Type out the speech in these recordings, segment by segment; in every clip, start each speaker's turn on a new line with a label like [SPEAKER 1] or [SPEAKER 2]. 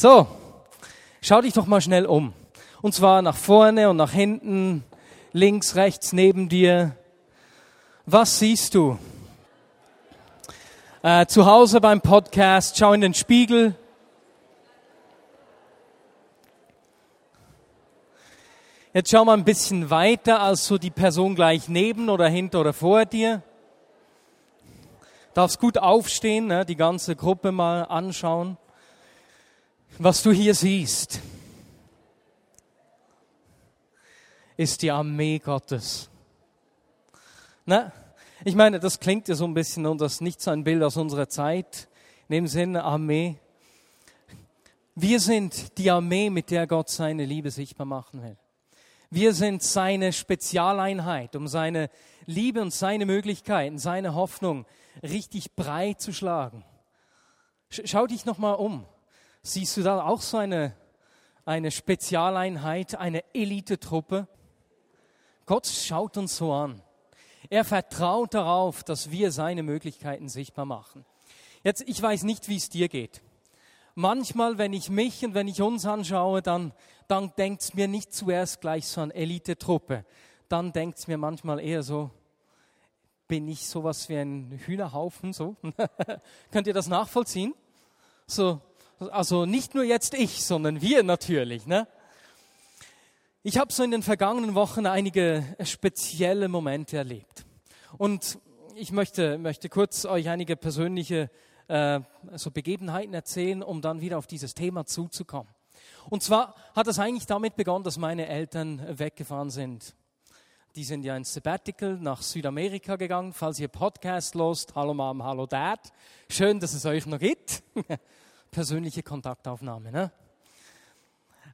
[SPEAKER 1] So, schau dich doch mal schnell um. Und zwar nach vorne und nach hinten, links, rechts, neben dir. Was siehst du? Äh, zu Hause beim Podcast, schau in den Spiegel. Jetzt schau mal ein bisschen weiter als so die Person gleich neben oder hinter oder vor dir. Darfst gut aufstehen, ne, die ganze Gruppe mal anschauen was du hier siehst, ist die Armee Gottes. Na, ich meine, das klingt ja so ein bisschen und das ist nicht so ein Bild aus unserer Zeit. In dem Sinne Armee. Wir sind die Armee, mit der Gott seine Liebe sichtbar machen will. Wir sind seine Spezialeinheit, um seine Liebe und seine Möglichkeiten, seine Hoffnung richtig breit zu schlagen. Schau dich noch mal um. Siehst du da auch so eine, eine Spezialeinheit, eine Elitetruppe? Gott schaut uns so an. Er vertraut darauf, dass wir seine Möglichkeiten sichtbar machen. Jetzt, ich weiß nicht, wie es dir geht. Manchmal, wenn ich mich und wenn ich uns anschaue, dann, dann denkt es mir nicht zuerst gleich so an Elitetruppe. Dann denkt es mir manchmal eher so, bin ich sowas wie ein Hühnerhaufen, so? Könnt ihr das nachvollziehen? So, also nicht nur jetzt ich, sondern wir natürlich. Ne? Ich habe so in den vergangenen Wochen einige spezielle Momente erlebt. Und ich möchte, möchte kurz euch einige persönliche äh, so Begebenheiten erzählen, um dann wieder auf dieses Thema zuzukommen. Und zwar hat es eigentlich damit begonnen, dass meine Eltern weggefahren sind. Die sind ja ins Sabbatical nach Südamerika gegangen. Falls ihr Podcast lost, hallo Mom, hallo Dad. Schön, dass es euch noch gibt. persönliche Kontaktaufnahme. Ne?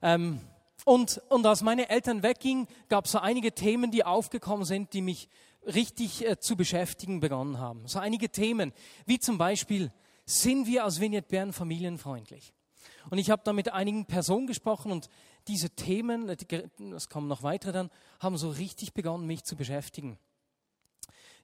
[SPEAKER 1] Ähm, und, und als meine Eltern weggingen, gab es so einige Themen, die aufgekommen sind, die mich richtig äh, zu beschäftigen begonnen haben. So einige Themen, wie zum Beispiel, sind wir als Vignette Bern familienfreundlich? Und ich habe da mit einigen Personen gesprochen und diese Themen, es kommen noch weitere dann, haben so richtig begonnen, mich zu beschäftigen.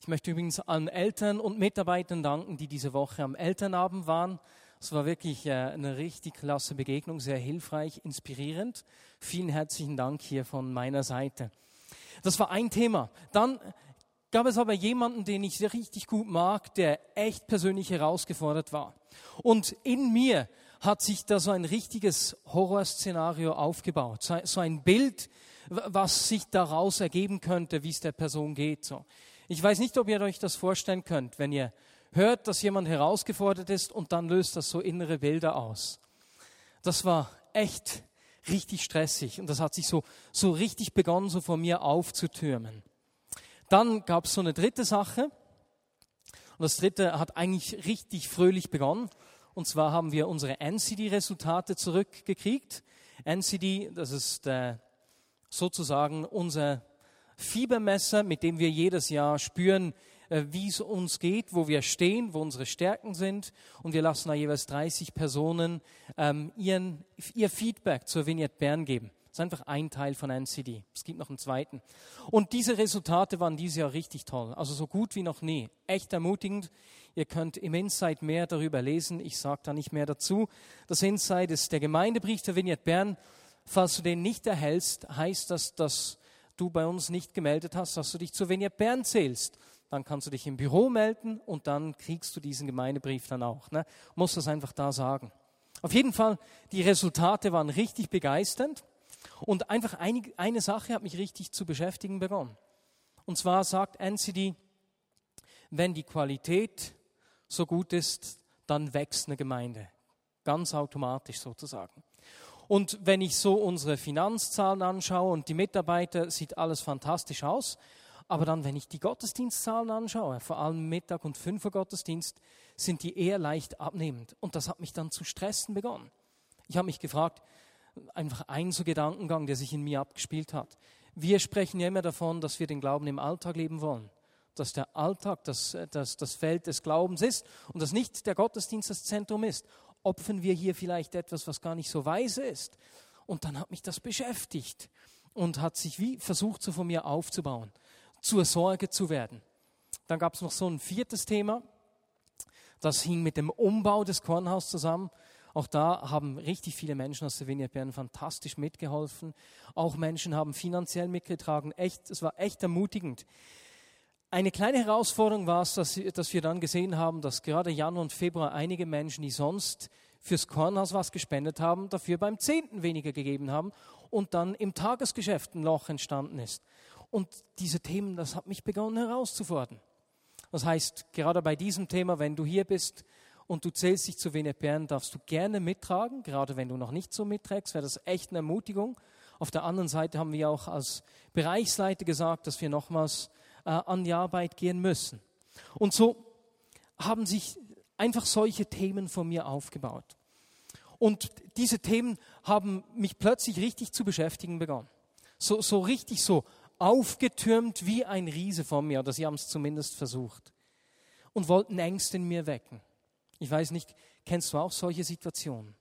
[SPEAKER 1] Ich möchte übrigens allen Eltern und Mitarbeitern danken, die diese Woche am Elternabend waren. Es war wirklich äh, eine richtig klasse Begegnung, sehr hilfreich, inspirierend. Vielen herzlichen Dank hier von meiner Seite. Das war ein Thema. Dann gab es aber jemanden, den ich richtig gut mag, der echt persönlich herausgefordert war. Und in mir hat sich da so ein richtiges Horrorszenario aufgebaut. So ein Bild, was sich daraus ergeben könnte, wie es der Person geht. So. Ich weiß nicht, ob ihr euch das vorstellen könnt, wenn ihr hört, dass jemand herausgefordert ist und dann löst das so innere Bilder aus. Das war echt richtig stressig und das hat sich so, so richtig begonnen, so vor mir aufzutürmen. Dann gab es so eine dritte Sache und das dritte hat eigentlich richtig fröhlich begonnen. Und zwar haben wir unsere NCD-Resultate zurückgekriegt. NCD, das ist äh, sozusagen unser Fiebermesser, mit dem wir jedes Jahr spüren, wie es uns geht, wo wir stehen, wo unsere Stärken sind. Und wir lassen da jeweils 30 Personen ähm, ihren, ihr Feedback zur Vignette Bern geben. Das ist einfach ein Teil von NCD. Es gibt noch einen zweiten. Und diese Resultate waren dieses Jahr richtig toll. Also so gut wie noch nie. Echt ermutigend. Ihr könnt im Insight mehr darüber lesen. Ich sage da nicht mehr dazu. Das Insight ist der Gemeindebrief der Vignette Bern. Falls du den nicht erhältst, heißt das, dass du bei uns nicht gemeldet hast, dass du dich zur Vignette Bern zählst dann kannst du dich im Büro melden und dann kriegst du diesen Gemeindebrief dann auch. Ne? Musst das einfach da sagen. Auf jeden Fall, die Resultate waren richtig begeisternd und einfach eine, eine Sache hat mich richtig zu beschäftigen begonnen. Und zwar sagt NCD, wenn die Qualität so gut ist, dann wächst eine Gemeinde. Ganz automatisch sozusagen. Und wenn ich so unsere Finanzzahlen anschaue und die Mitarbeiter, sieht alles fantastisch aus. Aber dann, wenn ich die Gottesdienstzahlen anschaue, vor allem Mittag- und Fünfer-Gottesdienst, sind die eher leicht abnehmend. Und das hat mich dann zu stressen begonnen. Ich habe mich gefragt, einfach ein so Gedankengang, der sich in mir abgespielt hat. Wir sprechen ja immer davon, dass wir den Glauben im Alltag leben wollen. Dass der Alltag das, das, das Feld des Glaubens ist und dass nicht der Gottesdienst das Zentrum ist. Opfern wir hier vielleicht etwas, was gar nicht so weise ist? Und dann hat mich das beschäftigt und hat sich wie versucht, so von mir aufzubauen zur Sorge zu werden. Dann gab es noch so ein viertes Thema, das hing mit dem Umbau des Kornhauses zusammen. Auch da haben richtig viele Menschen aus der Vineyard Bern fantastisch mitgeholfen. Auch Menschen haben finanziell mitgetragen. Echt, es war echt ermutigend. Eine kleine Herausforderung war es, dass, dass wir dann gesehen haben, dass gerade Januar und Februar einige Menschen, die sonst fürs Kornhaus was gespendet haben, dafür beim Zehnten weniger gegeben haben und dann im Tagesgeschäft ein Loch entstanden ist. Und diese Themen, das hat mich begonnen herauszufordern. Das heißt, gerade bei diesem Thema, wenn du hier bist und du zählst dich zu Bern, darfst du gerne mittragen. Gerade wenn du noch nicht so mitträgst, wäre das echt eine Ermutigung. Auf der anderen Seite haben wir auch als Bereichsleiter gesagt, dass wir nochmals äh, an die Arbeit gehen müssen. Und so haben sich einfach solche Themen von mir aufgebaut. Und diese Themen haben mich plötzlich richtig zu beschäftigen begonnen. So, so richtig so aufgetürmt wie ein Riese vor mir, oder sie haben es zumindest versucht. Und wollten Ängste in mir wecken. Ich weiß nicht, kennst du auch solche Situationen?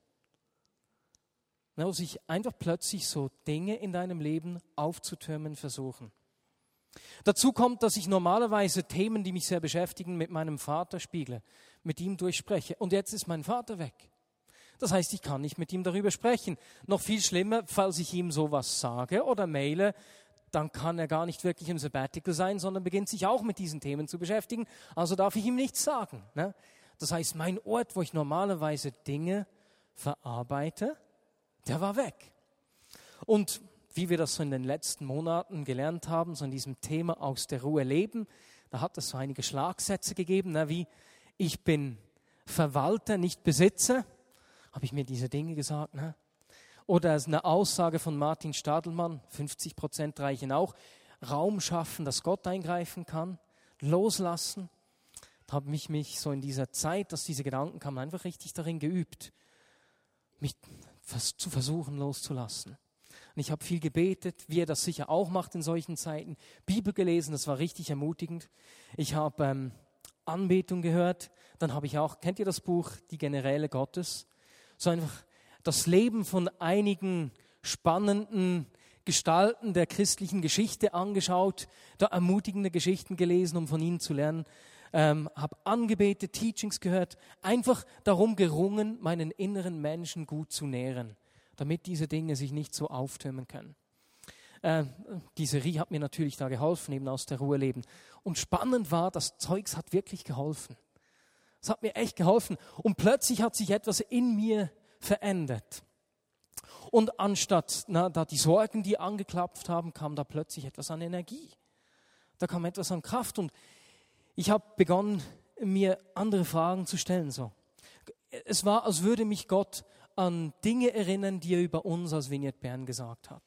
[SPEAKER 1] Wo sich einfach plötzlich so Dinge in deinem Leben aufzutürmen versuchen. Dazu kommt, dass ich normalerweise Themen, die mich sehr beschäftigen, mit meinem Vater spiegle, mit ihm durchspreche. Und jetzt ist mein Vater weg. Das heißt, ich kann nicht mit ihm darüber sprechen. Noch viel schlimmer, falls ich ihm sowas sage oder maile, dann kann er gar nicht wirklich im Sabbatical sein, sondern beginnt sich auch mit diesen Themen zu beschäftigen. Also darf ich ihm nichts sagen. Ne? Das heißt, mein Ort, wo ich normalerweise Dinge verarbeite, der war weg. Und wie wir das so in den letzten Monaten gelernt haben, so in diesem Thema aus der Ruhe leben, da hat es so einige Schlagsätze gegeben, ne, wie ich bin Verwalter, nicht Besitzer, habe ich mir diese Dinge gesagt. Ne? Oder eine Aussage von Martin Stadelmann, 50 Prozent reichen auch, Raum schaffen, dass Gott eingreifen kann, loslassen. Da habe ich mich so in dieser Zeit, dass diese Gedanken kamen, einfach richtig darin geübt, mich zu versuchen loszulassen. Und ich habe viel gebetet, wie er das sicher auch macht in solchen Zeiten. Bibel gelesen, das war richtig ermutigend. Ich habe ähm, Anbetung gehört. Dann habe ich auch, kennt ihr das Buch Die Generäle Gottes? So einfach das Leben von einigen spannenden Gestalten der christlichen Geschichte angeschaut, da ermutigende Geschichten gelesen, um von ihnen zu lernen, ähm, habe angebetet, Teachings gehört, einfach darum gerungen, meinen inneren Menschen gut zu nähren damit diese Dinge sich nicht so auftürmen können. Äh, diese Rie hat mir natürlich da geholfen, eben aus der Ruhe leben. Und spannend war, das Zeugs hat wirklich geholfen. Es hat mir echt geholfen. Und plötzlich hat sich etwas in mir verändert. Und anstatt na, da die Sorgen, die angeklapft haben, kam da plötzlich etwas an Energie. Da kam etwas an Kraft. Und ich habe begonnen, mir andere Fragen zu stellen. So. Es war, als würde mich Gott an Dinge erinnern, die er über uns als Vignette Bern gesagt hat.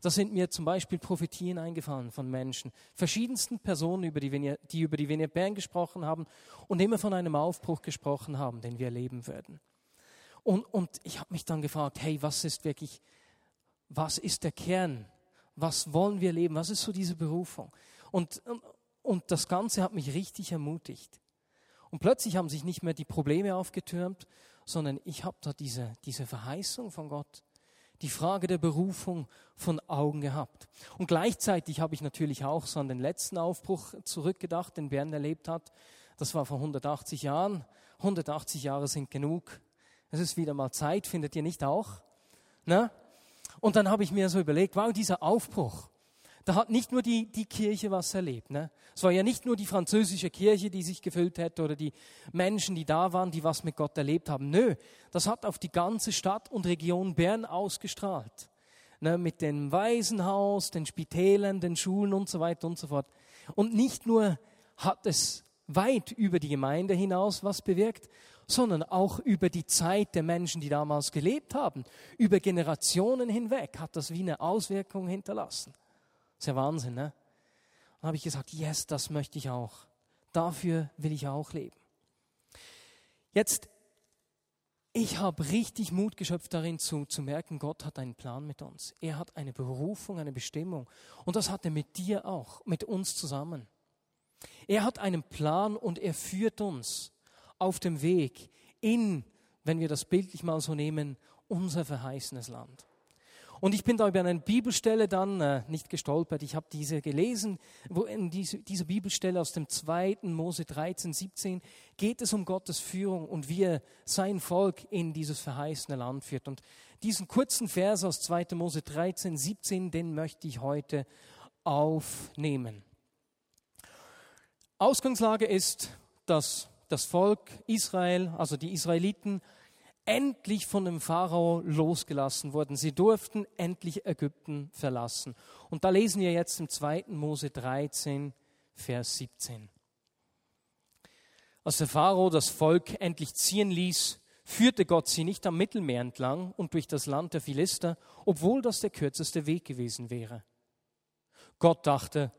[SPEAKER 1] Da sind mir zum Beispiel Prophetien eingefallen von Menschen, verschiedensten Personen, über die, Vignette, die über die Vignette Bern gesprochen haben und immer von einem Aufbruch gesprochen haben, den wir erleben würden. Und, und ich habe mich dann gefragt, hey, was ist wirklich, was ist der Kern? Was wollen wir leben? Was ist so diese Berufung? Und, und, und das Ganze hat mich richtig ermutigt. Und plötzlich haben sich nicht mehr die Probleme aufgetürmt, sondern ich habe da diese, diese Verheißung von Gott, die Frage der Berufung von Augen gehabt. Und gleichzeitig habe ich natürlich auch so an den letzten Aufbruch zurückgedacht, den Bern erlebt hat. Das war vor 180 Jahren. 180 Jahre sind genug. Es ist wieder mal Zeit, findet ihr nicht auch? Ne? Und dann habe ich mir so überlegt, wow, dieser Aufbruch, da hat nicht nur die, die Kirche was erlebt. Ne? Es war ja nicht nur die französische Kirche, die sich gefüllt hätte oder die Menschen, die da waren, die was mit Gott erlebt haben. Nö, das hat auf die ganze Stadt und Region Bern ausgestrahlt. Ne? Mit dem Waisenhaus, den Spitälern, den Schulen und so weiter und so fort. Und nicht nur hat es weit über die Gemeinde hinaus was bewirkt, sondern auch über die Zeit der Menschen, die damals gelebt haben. Über Generationen hinweg hat das wie eine Auswirkung hinterlassen. Das ist ja Wahnsinn, ne? Dann habe ich gesagt, yes, das möchte ich auch. Dafür will ich auch leben. Jetzt, ich habe richtig Mut geschöpft darin zu, zu merken, Gott hat einen Plan mit uns. Er hat eine Berufung, eine Bestimmung. Und das hat er mit dir auch, mit uns zusammen. Er hat einen Plan und er führt uns auf dem Weg in, wenn wir das bildlich mal so nehmen, unser verheißenes Land. Und ich bin da über eine Bibelstelle dann äh, nicht gestolpert. Ich habe diese gelesen, wo in diese, dieser Bibelstelle aus dem 2. Mose 13, 17 geht es um Gottes Führung und wie er sein Volk in dieses verheißene Land führt. Und diesen kurzen Vers aus 2. Mose 13, 17, den möchte ich heute aufnehmen. Ausgangslage ist, dass das Volk Israel, also die Israeliten, endlich von dem Pharao losgelassen wurden. Sie durften endlich Ägypten verlassen. Und da lesen wir jetzt im 2. Mose 13, Vers 17. Als der Pharao das Volk endlich ziehen ließ, führte Gott sie nicht am Mittelmeer entlang und durch das Land der Philister, obwohl das der kürzeste Weg gewesen wäre. Gott dachte,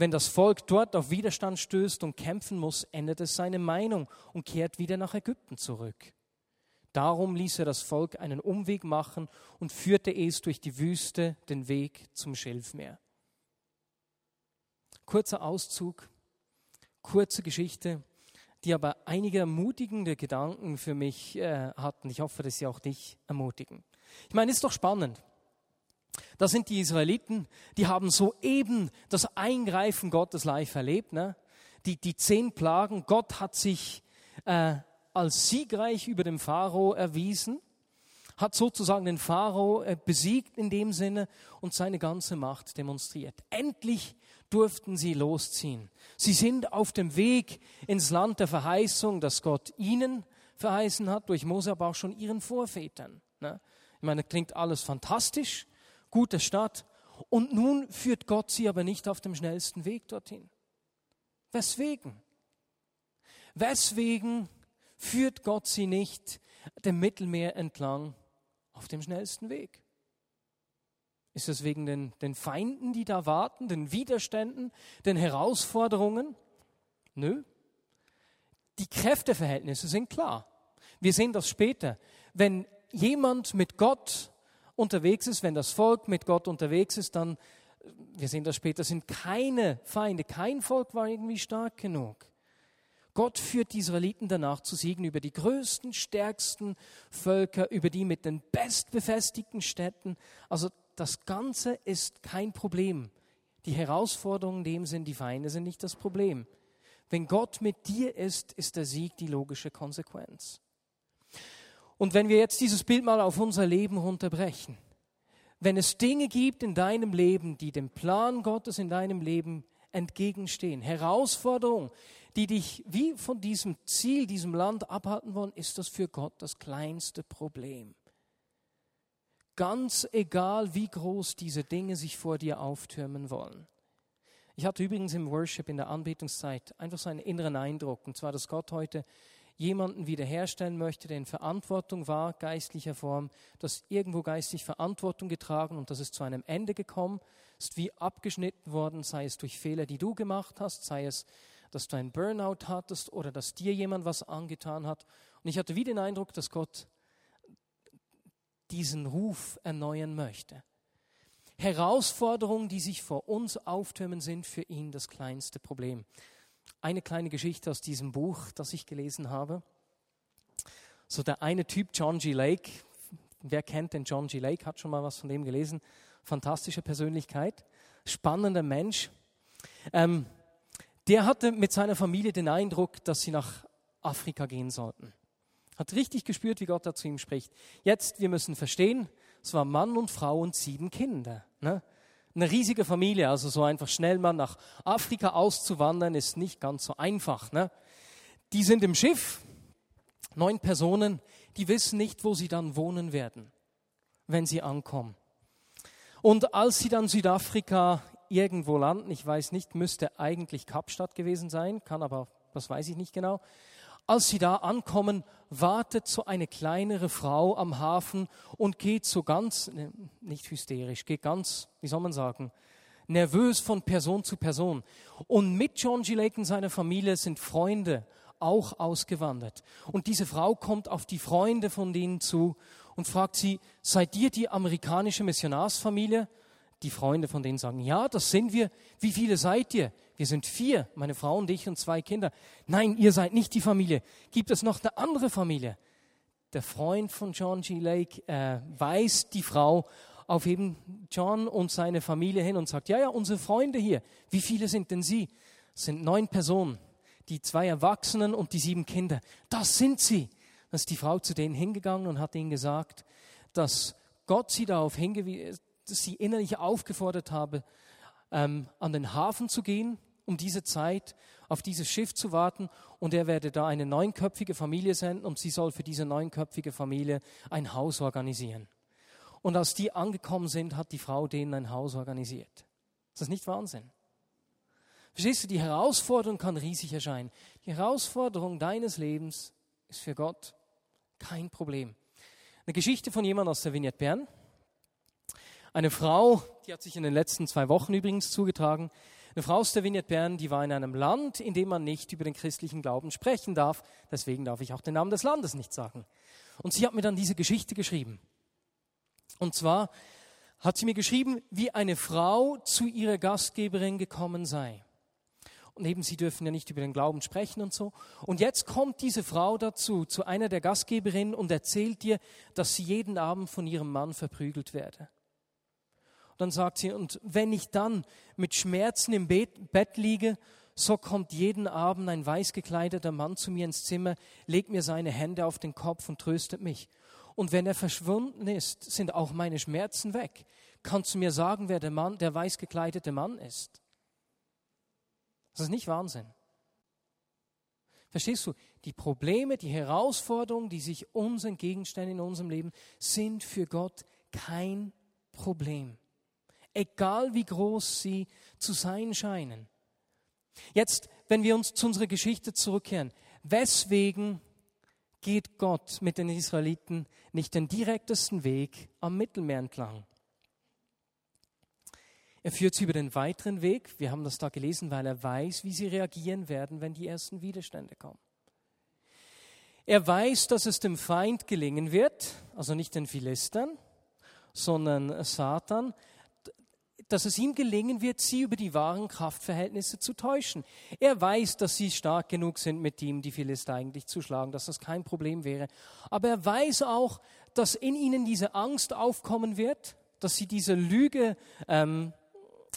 [SPEAKER 1] wenn das Volk dort auf Widerstand stößt und kämpfen muss, ändert es seine Meinung und kehrt wieder nach Ägypten zurück. Darum ließ er das Volk einen Umweg machen und führte es durch die Wüste den Weg zum Schilfmeer. Kurzer Auszug, kurze Geschichte, die aber einige ermutigende Gedanken für mich äh, hatten. Ich hoffe, dass sie auch dich ermutigen. Ich meine, ist doch spannend. Das sind die Israeliten, die haben soeben das Eingreifen Gottes live erlebt. Ne? Die, die zehn Plagen, Gott hat sich äh, als siegreich über den Pharao erwiesen, hat sozusagen den Pharao äh, besiegt in dem Sinne und seine ganze Macht demonstriert. Endlich durften sie losziehen. Sie sind auf dem Weg ins Land der Verheißung, das Gott ihnen verheißen hat, durch Mose, aber auch schon ihren Vorvätern. Ne? Ich meine, klingt alles fantastisch, gute Stadt. Und nun führt Gott sie aber nicht auf dem schnellsten Weg dorthin. Weswegen? Weswegen führt Gott sie nicht dem Mittelmeer entlang auf dem schnellsten Weg? Ist es wegen den, den Feinden, die da warten, den Widerständen, den Herausforderungen? Nö. Die Kräfteverhältnisse sind klar. Wir sehen das später. Wenn jemand mit Gott unterwegs ist, wenn das Volk mit Gott unterwegs ist, dann, wir sehen das später, sind keine Feinde, kein Volk war irgendwie stark genug. Gott führt die Israeliten danach zu Siegen über die größten, stärksten Völker, über die mit den bestbefestigten Städten. Also das Ganze ist kein Problem. Die Herausforderungen dem sind, die Feinde sind nicht das Problem. Wenn Gott mit dir ist, ist der Sieg die logische Konsequenz. Und wenn wir jetzt dieses Bild mal auf unser Leben runterbrechen, wenn es Dinge gibt in deinem Leben, die dem Plan Gottes in deinem Leben entgegenstehen, Herausforderungen, die dich wie von diesem Ziel, diesem Land abhalten wollen, ist das für Gott das kleinste Problem. Ganz egal, wie groß diese Dinge sich vor dir auftürmen wollen. Ich hatte übrigens im Worship in der Anbetungszeit einfach so einen inneren Eindruck, und zwar, dass Gott heute jemanden wiederherstellen möchte, der in Verantwortung war, geistlicher Form, dass irgendwo geistlich Verantwortung getragen und das ist zu einem Ende gekommen, ist wie abgeschnitten worden, sei es durch Fehler, die du gemacht hast, sei es dass du einen Burnout hattest oder dass dir jemand was angetan hat. Und ich hatte wie den Eindruck, dass Gott diesen Ruf erneuern möchte. Herausforderungen, die sich vor uns auftürmen, sind für ihn das kleinste Problem. Eine kleine Geschichte aus diesem Buch, das ich gelesen habe. So der eine Typ, John G. Lake, wer kennt den John G. Lake, hat schon mal was von dem gelesen. Fantastische Persönlichkeit, spannender Mensch. Ähm, der hatte mit seiner Familie den Eindruck, dass sie nach Afrika gehen sollten. Hat richtig gespürt, wie Gott da zu ihm spricht. Jetzt, wir müssen verstehen, es war Mann und Frau und sieben Kinder. Ne? Eine riesige Familie, also so einfach schnell mal nach Afrika auszuwandern, ist nicht ganz so einfach. Ne? Die sind im Schiff, neun Personen, die wissen nicht, wo sie dann wohnen werden, wenn sie ankommen. Und als sie dann Südafrika irgendwo landen. Ich weiß nicht, müsste eigentlich Kapstadt gewesen sein, kann aber, das weiß ich nicht genau. Als sie da ankommen, wartet so eine kleinere Frau am Hafen und geht so ganz, ne, nicht hysterisch, geht ganz, wie soll man sagen, nervös von Person zu Person. Und mit John G. Lake und seiner Familie sind Freunde auch ausgewandert. Und diese Frau kommt auf die Freunde von denen zu und fragt sie, seid ihr die amerikanische Missionarsfamilie? die Freunde von denen sagen, ja, das sind wir. Wie viele seid ihr? Wir sind vier, meine Frau und ich und zwei Kinder. Nein, ihr seid nicht die Familie. Gibt es noch eine andere Familie? Der Freund von John G. Lake äh, weist die Frau auf eben John und seine Familie hin und sagt, ja, ja, unsere Freunde hier, wie viele sind denn sie? Es sind neun Personen, die zwei Erwachsenen und die sieben Kinder. Das sind sie. Dann ist die Frau zu denen hingegangen und hat ihnen gesagt, dass Gott sie darauf hingewiesen, dass sie innerlich aufgefordert habe, ähm, an den Hafen zu gehen, um diese Zeit auf dieses Schiff zu warten und er werde da eine neunköpfige Familie senden und sie soll für diese neunköpfige Familie ein Haus organisieren. Und als die angekommen sind, hat die Frau denen ein Haus organisiert. Ist das nicht Wahnsinn? Verstehst du, die Herausforderung kann riesig erscheinen. Die Herausforderung deines Lebens ist für Gott kein Problem. Eine Geschichte von jemandem aus der Vignette Bern. Eine Frau, die hat sich in den letzten zwei Wochen übrigens zugetragen, eine Frau aus der Vignette Bern, die war in einem Land, in dem man nicht über den christlichen Glauben sprechen darf. Deswegen darf ich auch den Namen des Landes nicht sagen. Und sie hat mir dann diese Geschichte geschrieben. Und zwar hat sie mir geschrieben, wie eine Frau zu ihrer Gastgeberin gekommen sei. Und eben, sie dürfen ja nicht über den Glauben sprechen und so. Und jetzt kommt diese Frau dazu, zu einer der Gastgeberinnen und erzählt dir, dass sie jeden Abend von ihrem Mann verprügelt werde. Dann sagt sie, und wenn ich dann mit Schmerzen im Bett liege, so kommt jeden Abend ein weiß gekleideter Mann zu mir ins Zimmer, legt mir seine Hände auf den Kopf und tröstet mich. Und wenn er verschwunden ist, sind auch meine Schmerzen weg. Kannst du mir sagen, wer der Mann, der weiß gekleidete Mann ist? Das ist nicht Wahnsinn. Verstehst du? Die Probleme, die Herausforderungen, die sich uns entgegenstellen in unserem Leben, sind für Gott kein Problem egal wie groß sie zu sein scheinen. Jetzt, wenn wir uns zu unserer Geschichte zurückkehren, weswegen geht Gott mit den Israeliten nicht den direktesten Weg am Mittelmeer entlang? Er führt sie über den weiteren Weg. Wir haben das da gelesen, weil er weiß, wie sie reagieren werden, wenn die ersten Widerstände kommen. Er weiß, dass es dem Feind gelingen wird, also nicht den Philistern, sondern Satan, dass es ihm gelingen wird, sie über die wahren Kraftverhältnisse zu täuschen. Er weiß, dass sie stark genug sind, mit ihm die Philister eigentlich zu schlagen, dass das kein Problem wäre. Aber er weiß auch, dass in ihnen diese Angst aufkommen wird, dass sie diese Lüge ähm,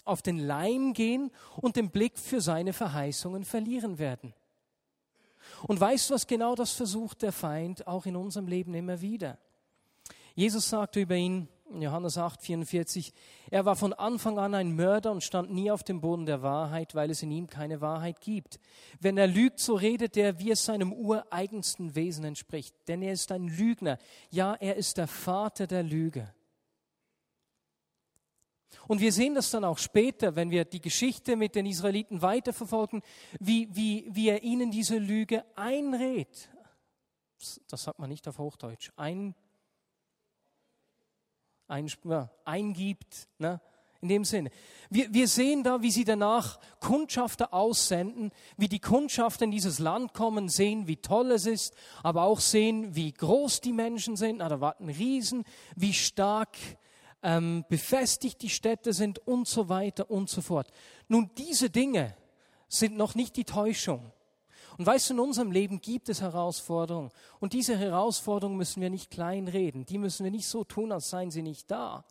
[SPEAKER 1] auf den Leim gehen und den Blick für seine Verheißungen verlieren werden. Und weißt du was, genau das versucht der Feind auch in unserem Leben immer wieder. Jesus sagte über ihn, Johannes 8, 44, er war von Anfang an ein Mörder und stand nie auf dem Boden der Wahrheit, weil es in ihm keine Wahrheit gibt. Wenn er lügt, so redet er, wie es seinem ureigensten Wesen entspricht. Denn er ist ein Lügner. Ja, er ist der Vater der Lüge. Und wir sehen das dann auch später, wenn wir die Geschichte mit den Israeliten weiterverfolgen, wie, wie, wie er ihnen diese Lüge einredet. Das sagt man nicht auf Hochdeutsch. Ein, eingibt. Ne? In dem Sinne. Wir, wir sehen da, wie sie danach Kundschafter aussenden, wie die Kundschafter in dieses Land kommen, sehen, wie toll es ist, aber auch sehen, wie groß die Menschen sind. Na, da warten Riesen, wie stark ähm, befestigt die Städte sind und so weiter und so fort. Nun, diese Dinge sind noch nicht die Täuschung. Und weißt du, in unserem Leben gibt es Herausforderungen. Und diese Herausforderungen müssen wir nicht kleinreden. Die müssen wir nicht so tun, als seien sie nicht da.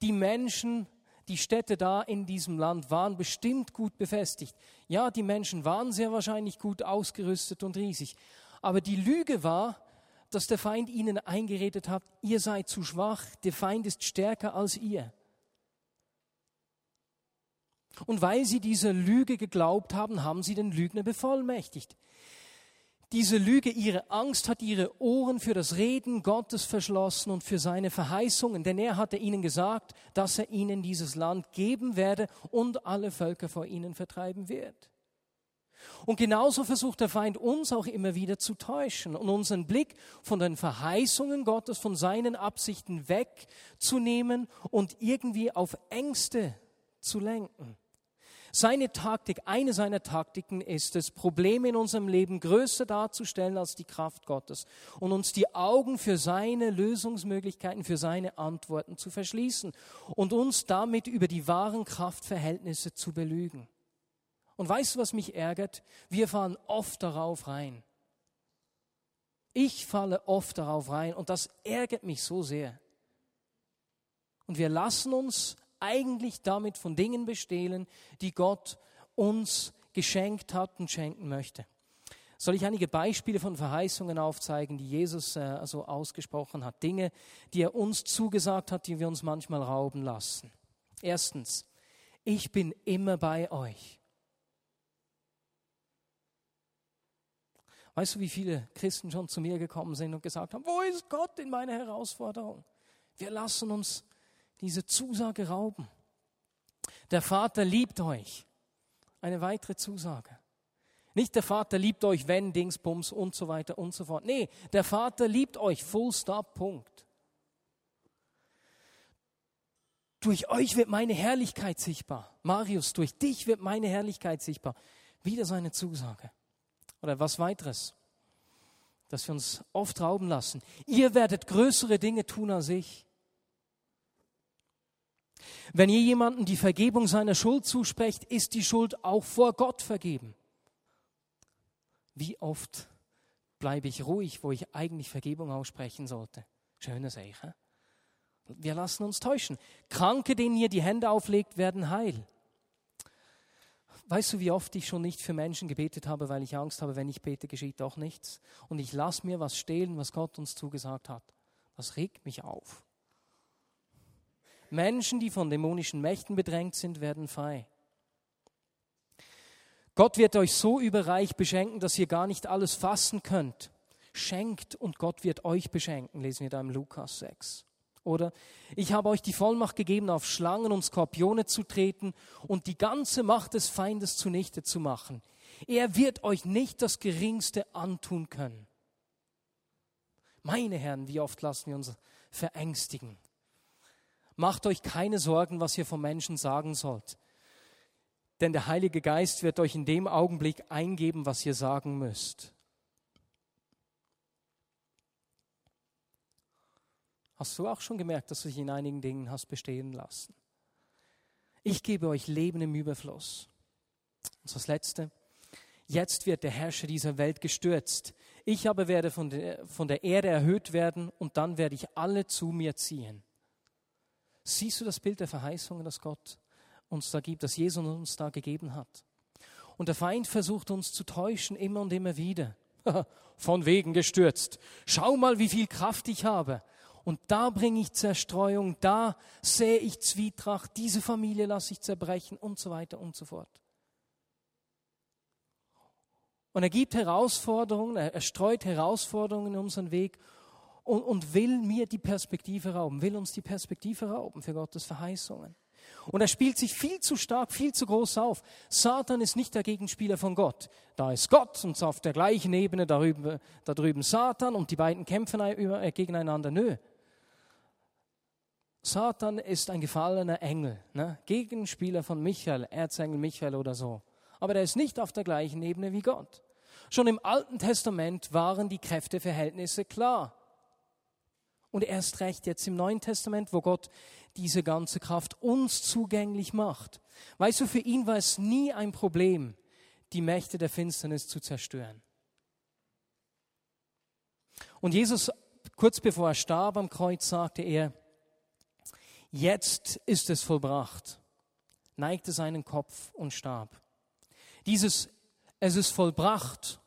[SPEAKER 1] Die Menschen, die Städte da in diesem Land waren bestimmt gut befestigt. Ja, die Menschen waren sehr wahrscheinlich gut ausgerüstet und riesig. Aber die Lüge war, dass der Feind ihnen eingeredet hat, ihr seid zu schwach, der Feind ist stärker als ihr. Und weil sie dieser Lüge geglaubt haben, haben sie den Lügner bevollmächtigt. Diese Lüge, ihre Angst hat ihre Ohren für das Reden Gottes verschlossen und für seine Verheißungen, denn er hatte ihnen gesagt, dass er ihnen dieses Land geben werde und alle Völker vor ihnen vertreiben wird. Und genauso versucht der Feind uns auch immer wieder zu täuschen und unseren Blick von den Verheißungen Gottes, von seinen Absichten wegzunehmen und irgendwie auf Ängste zu lenken. Seine Taktik, eine seiner Taktiken ist es, Probleme in unserem Leben größer darzustellen als die Kraft Gottes und uns die Augen für seine Lösungsmöglichkeiten, für seine Antworten zu verschließen und uns damit über die wahren Kraftverhältnisse zu belügen. Und weißt du, was mich ärgert? Wir fahren oft darauf rein. Ich falle oft darauf rein und das ärgert mich so sehr. Und wir lassen uns eigentlich damit von Dingen bestehlen, die Gott uns geschenkt hat und schenken möchte. Soll ich einige Beispiele von Verheißungen aufzeigen, die Jesus äh, also ausgesprochen hat? Dinge, die er uns zugesagt hat, die wir uns manchmal rauben lassen. Erstens, ich bin immer bei euch. Weißt du, wie viele Christen schon zu mir gekommen sind und gesagt haben, wo ist Gott in meiner Herausforderung? Wir lassen uns diese Zusage rauben. Der Vater liebt euch. Eine weitere Zusage. Nicht der Vater liebt euch, wenn, Dingsbums und so weiter und so fort. Nee, der Vater liebt euch, full stop, Punkt. Durch euch wird meine Herrlichkeit sichtbar. Marius, durch dich wird meine Herrlichkeit sichtbar. Wieder seine Zusage. Oder was weiteres, dass wir uns oft rauben lassen. Ihr werdet größere Dinge tun als ich. Wenn ihr jemandem die Vergebung seiner Schuld zusprecht, ist die Schuld auch vor Gott vergeben. Wie oft bleibe ich ruhig, wo ich eigentlich Vergebung aussprechen sollte? Schöne Sache. Wir lassen uns täuschen. Kranke, denen ihr die Hände auflegt, werden heil. Weißt du, wie oft ich schon nicht für Menschen gebetet habe, weil ich Angst habe, wenn ich bete, geschieht doch nichts. Und ich lasse mir was stehlen, was Gott uns zugesagt hat. Das regt mich auf. Menschen, die von dämonischen Mächten bedrängt sind, werden frei. Gott wird euch so überreich beschenken, dass ihr gar nicht alles fassen könnt. Schenkt und Gott wird euch beschenken, lesen wir da im Lukas 6. Oder ich habe euch die Vollmacht gegeben, auf Schlangen und Skorpione zu treten und die ganze Macht des Feindes zunichte zu machen. Er wird euch nicht das Geringste antun können. Meine Herren, wie oft lassen wir uns verängstigen. Macht euch keine Sorgen, was ihr vom Menschen sagen sollt. Denn der Heilige Geist wird euch in dem Augenblick eingeben, was ihr sagen müsst. Hast du auch schon gemerkt, dass du dich in einigen Dingen hast bestehen lassen? Ich gebe euch Leben im Überfluss. Und das Letzte. Jetzt wird der Herrscher dieser Welt gestürzt. Ich aber werde von der, von der Erde erhöht werden und dann werde ich alle zu mir ziehen. Siehst du das Bild der Verheißungen, das Gott uns da gibt, das Jesus uns da gegeben hat? Und der Feind versucht uns zu täuschen, immer und immer wieder. Von wegen gestürzt. Schau mal, wie viel Kraft ich habe. Und da bringe ich Zerstreuung, da sehe ich Zwietracht, diese Familie lasse ich zerbrechen und so weiter und so fort. Und er gibt Herausforderungen, er streut Herausforderungen in unseren Weg und, und will mir die Perspektive rauben, will uns die Perspektive rauben für Gottes Verheißungen. Und er spielt sich viel zu stark, viel zu groß auf. Satan ist nicht der Gegenspieler von Gott. Da ist Gott und auf der gleichen Ebene da drüben, da drüben Satan und die beiden kämpfen äh, gegeneinander. Nö. Satan ist ein gefallener Engel, ne? Gegenspieler von Michael, Erzengel Michael oder so. Aber er ist nicht auf der gleichen Ebene wie Gott. Schon im Alten Testament waren die Kräfteverhältnisse klar. Und erst recht jetzt im Neuen Testament, wo Gott diese ganze Kraft uns zugänglich macht. Weißt du, für ihn war es nie ein Problem, die Mächte der Finsternis zu zerstören. Und Jesus, kurz bevor er starb am Kreuz, sagte er, jetzt ist es vollbracht, neigte seinen Kopf und starb. Dieses es ist vollbracht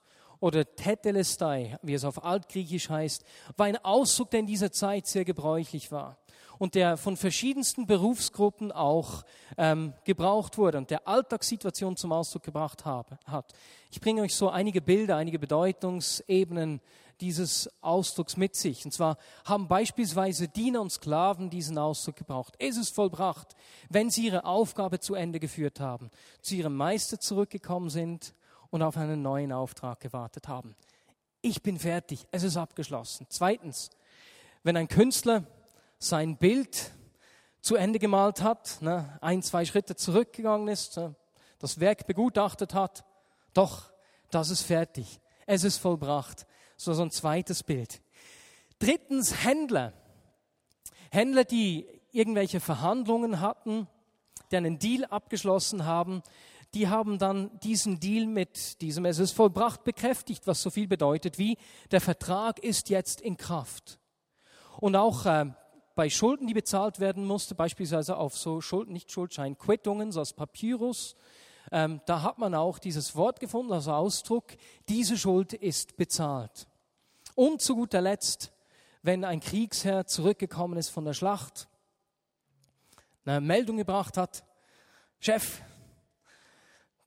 [SPEAKER 1] oder Tetelestai, wie es auf Altgriechisch heißt, war ein Ausdruck, der in dieser Zeit sehr gebräuchlich war und der von verschiedensten Berufsgruppen auch ähm, gebraucht wurde und der Alltagssituation zum Ausdruck gebracht habe, hat. Ich bringe euch so einige Bilder, einige Bedeutungsebenen dieses Ausdrucks mit sich. Und zwar haben beispielsweise Diener und Sklaven diesen Ausdruck gebraucht. Es ist vollbracht, wenn sie ihre Aufgabe zu Ende geführt haben, zu ihrem Meister zurückgekommen sind und auf einen neuen Auftrag gewartet haben. Ich bin fertig, es ist abgeschlossen. Zweitens, wenn ein Künstler sein Bild zu Ende gemalt hat, ne, ein, zwei Schritte zurückgegangen ist, das Werk begutachtet hat, doch, das ist fertig, es ist vollbracht. So, so ein zweites Bild. Drittens Händler. Händler, die irgendwelche Verhandlungen hatten, die einen Deal abgeschlossen haben, die haben dann diesen Deal mit diesem Es ist vollbracht bekräftigt, was so viel bedeutet wie der Vertrag ist jetzt in Kraft. Und auch äh, bei Schulden, die bezahlt werden mussten, beispielsweise auf so Schulden, nicht Schuldschein, Quittungen, so als Papyrus, ähm, da hat man auch dieses Wort gefunden, also Ausdruck, diese Schuld ist bezahlt. Und zu guter Letzt, wenn ein Kriegsherr zurückgekommen ist von der Schlacht, eine Meldung gebracht hat, Chef,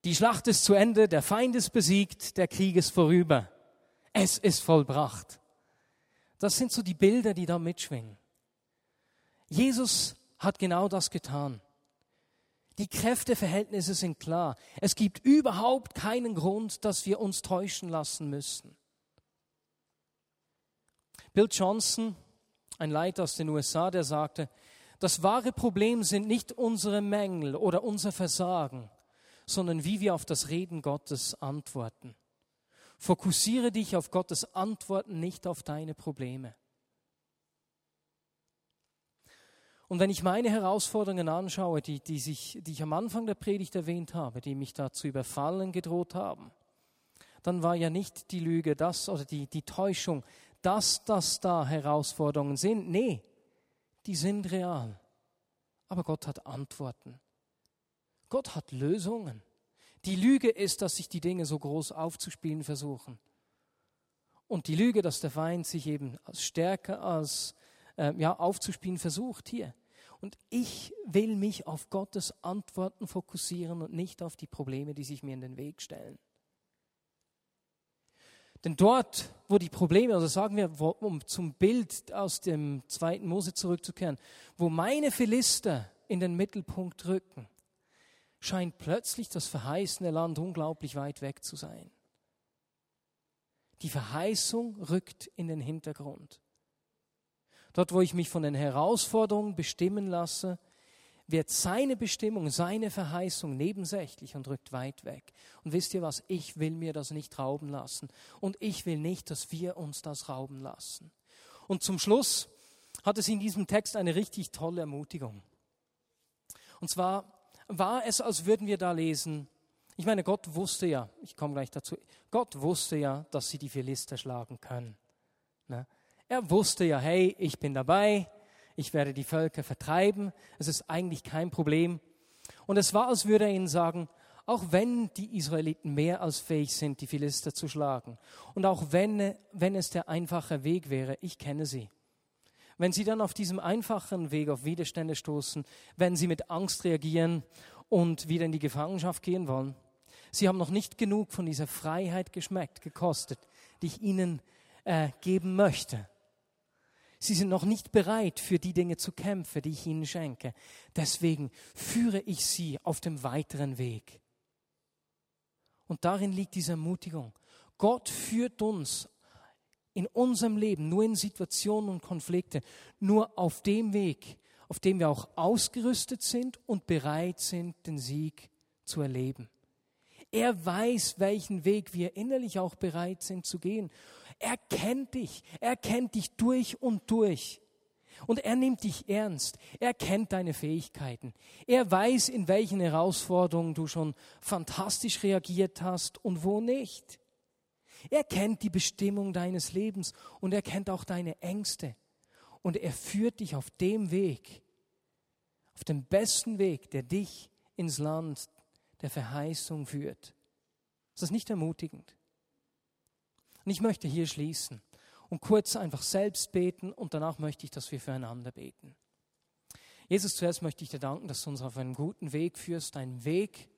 [SPEAKER 1] die Schlacht ist zu Ende, der Feind ist besiegt, der Krieg ist vorüber. Es ist vollbracht. Das sind so die Bilder, die da mitschwingen. Jesus hat genau das getan. Die Kräfteverhältnisse sind klar. Es gibt überhaupt keinen Grund, dass wir uns täuschen lassen müssen. Bill Johnson, ein Leiter aus den USA, der sagte, das wahre Problem sind nicht unsere Mängel oder unser Versagen, sondern wie wir auf das Reden Gottes antworten. Fokussiere dich auf Gottes Antworten, nicht auf deine Probleme. Und wenn ich meine Herausforderungen anschaue, die, die, sich, die ich am Anfang der Predigt erwähnt habe, die mich da zu überfallen gedroht haben, dann war ja nicht die Lüge das oder die, die Täuschung, dass das da Herausforderungen sind. Nee, die sind real. Aber Gott hat Antworten. Gott hat Lösungen. Die Lüge ist, dass sich die Dinge so groß aufzuspielen versuchen. Und die Lüge, dass der Feind sich eben als stärker als äh, ja, aufzuspielen versucht hier. Und ich will mich auf Gottes Antworten fokussieren und nicht auf die Probleme, die sich mir in den Weg stellen. Denn dort, wo die Probleme, also sagen wir, wo, um zum Bild aus dem zweiten Mose zurückzukehren, wo meine Philister in den Mittelpunkt rücken, scheint plötzlich das verheißene Land unglaublich weit weg zu sein. Die Verheißung rückt in den Hintergrund. Dort, wo ich mich von den Herausforderungen bestimmen lasse, wird seine Bestimmung, seine Verheißung nebensächlich und rückt weit weg. Und wisst ihr was? Ich will mir das nicht rauben lassen. Und ich will nicht, dass wir uns das rauben lassen. Und zum Schluss hat es in diesem Text eine richtig tolle Ermutigung. Und zwar war es, als würden wir da lesen, ich meine, Gott wusste ja, ich komme gleich dazu, Gott wusste ja, dass sie die Philister schlagen können. Ne? Er wusste ja, hey, ich bin dabei, ich werde die Völker vertreiben, es ist eigentlich kein Problem. Und es war, als würde er ihnen sagen, auch wenn die Israeliten mehr als fähig sind, die Philister zu schlagen, und auch wenn, wenn es der einfache Weg wäre, ich kenne sie. Wenn sie dann auf diesem einfachen Weg auf Widerstände stoßen, wenn sie mit Angst reagieren und wieder in die Gefangenschaft gehen wollen, sie haben noch nicht genug von dieser Freiheit geschmeckt, gekostet, die ich ihnen äh, geben möchte. Sie sind noch nicht bereit, für die Dinge zu kämpfen, die ich ihnen schenke. Deswegen führe ich sie auf dem weiteren Weg. Und darin liegt diese Ermutigung. Gott führt uns in unserem Leben, nur in Situationen und Konflikte, nur auf dem Weg, auf dem wir auch ausgerüstet sind und bereit sind, den Sieg zu erleben. Er weiß, welchen Weg wir innerlich auch bereit sind zu gehen. Er kennt dich. Er kennt dich durch und durch. Und er nimmt dich ernst. Er kennt deine Fähigkeiten. Er weiß, in welchen Herausforderungen du schon fantastisch reagiert hast und wo nicht. Er kennt die Bestimmung deines Lebens und er kennt auch deine Ängste. Und er führt dich auf dem Weg, auf dem besten Weg, der dich ins Land der Verheißung führt. Ist das nicht ermutigend? Und ich möchte hier schließen und kurz einfach selbst beten und danach möchte ich, dass wir füreinander beten. Jesus, zuerst möchte ich dir danken, dass du uns auf einen guten Weg führst, einen Weg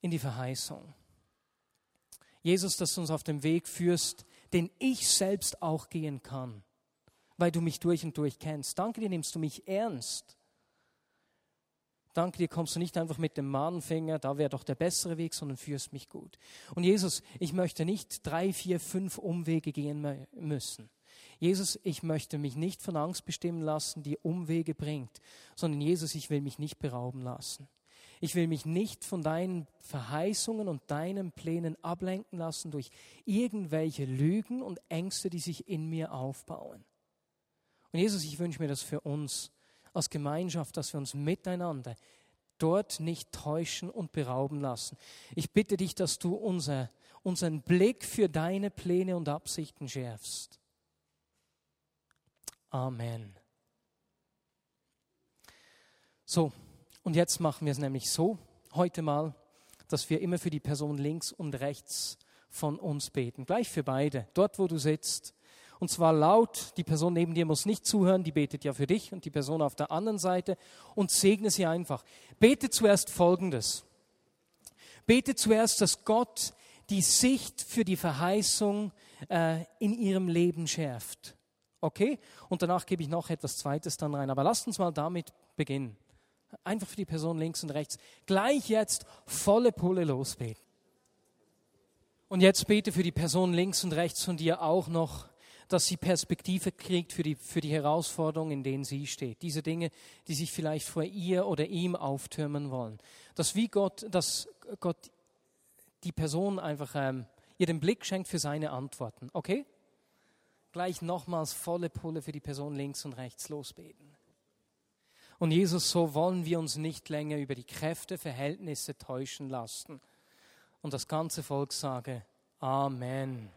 [SPEAKER 1] in die Verheißung. Jesus, dass du uns auf dem Weg führst, den ich selbst auch gehen kann, weil du mich durch und durch kennst. Danke dir, nimmst du mich ernst. Danke dir, kommst du nicht einfach mit dem Mahnfinger, da wäre doch der bessere Weg, sondern führst mich gut. Und Jesus, ich möchte nicht drei, vier, fünf Umwege gehen müssen. Jesus, ich möchte mich nicht von Angst bestimmen lassen, die Umwege bringt, sondern Jesus, ich will mich nicht berauben lassen. Ich will mich nicht von deinen Verheißungen und deinen Plänen ablenken lassen durch irgendwelche Lügen und Ängste, die sich in mir aufbauen. Und Jesus, ich wünsche mir das für uns als Gemeinschaft, dass wir uns miteinander dort nicht täuschen und berauben lassen. Ich bitte dich, dass du unser, unseren Blick für deine Pläne und Absichten schärfst. Amen. So, und jetzt machen wir es nämlich so, heute mal, dass wir immer für die Person links und rechts von uns beten. Gleich für beide, dort wo du sitzt. Und zwar laut, die Person neben dir muss nicht zuhören, die betet ja für dich und die Person auf der anderen Seite und segne sie einfach. Bete zuerst Folgendes. Bete zuerst, dass Gott die Sicht für die Verheißung äh, in ihrem Leben schärft. Okay? Und danach gebe ich noch etwas Zweites dann rein. Aber lasst uns mal damit beginnen. Einfach für die Person links und rechts. Gleich jetzt volle Pulle losbeten. Und jetzt bete für die Person links und rechts von dir auch noch, dass sie Perspektive kriegt für die, für die Herausforderungen, in denen sie steht. Diese Dinge, die sich vielleicht vor ihr oder ihm auftürmen wollen. Dass wie Gott, dass Gott die Person einfach ähm, ihr den Blick schenkt für seine Antworten. Okay? Gleich nochmals volle Pulle für die Person links und rechts losbeten. Und Jesus, so wollen wir uns nicht länger über die Kräfte, Verhältnisse täuschen lassen. Und das ganze Volk sage Amen.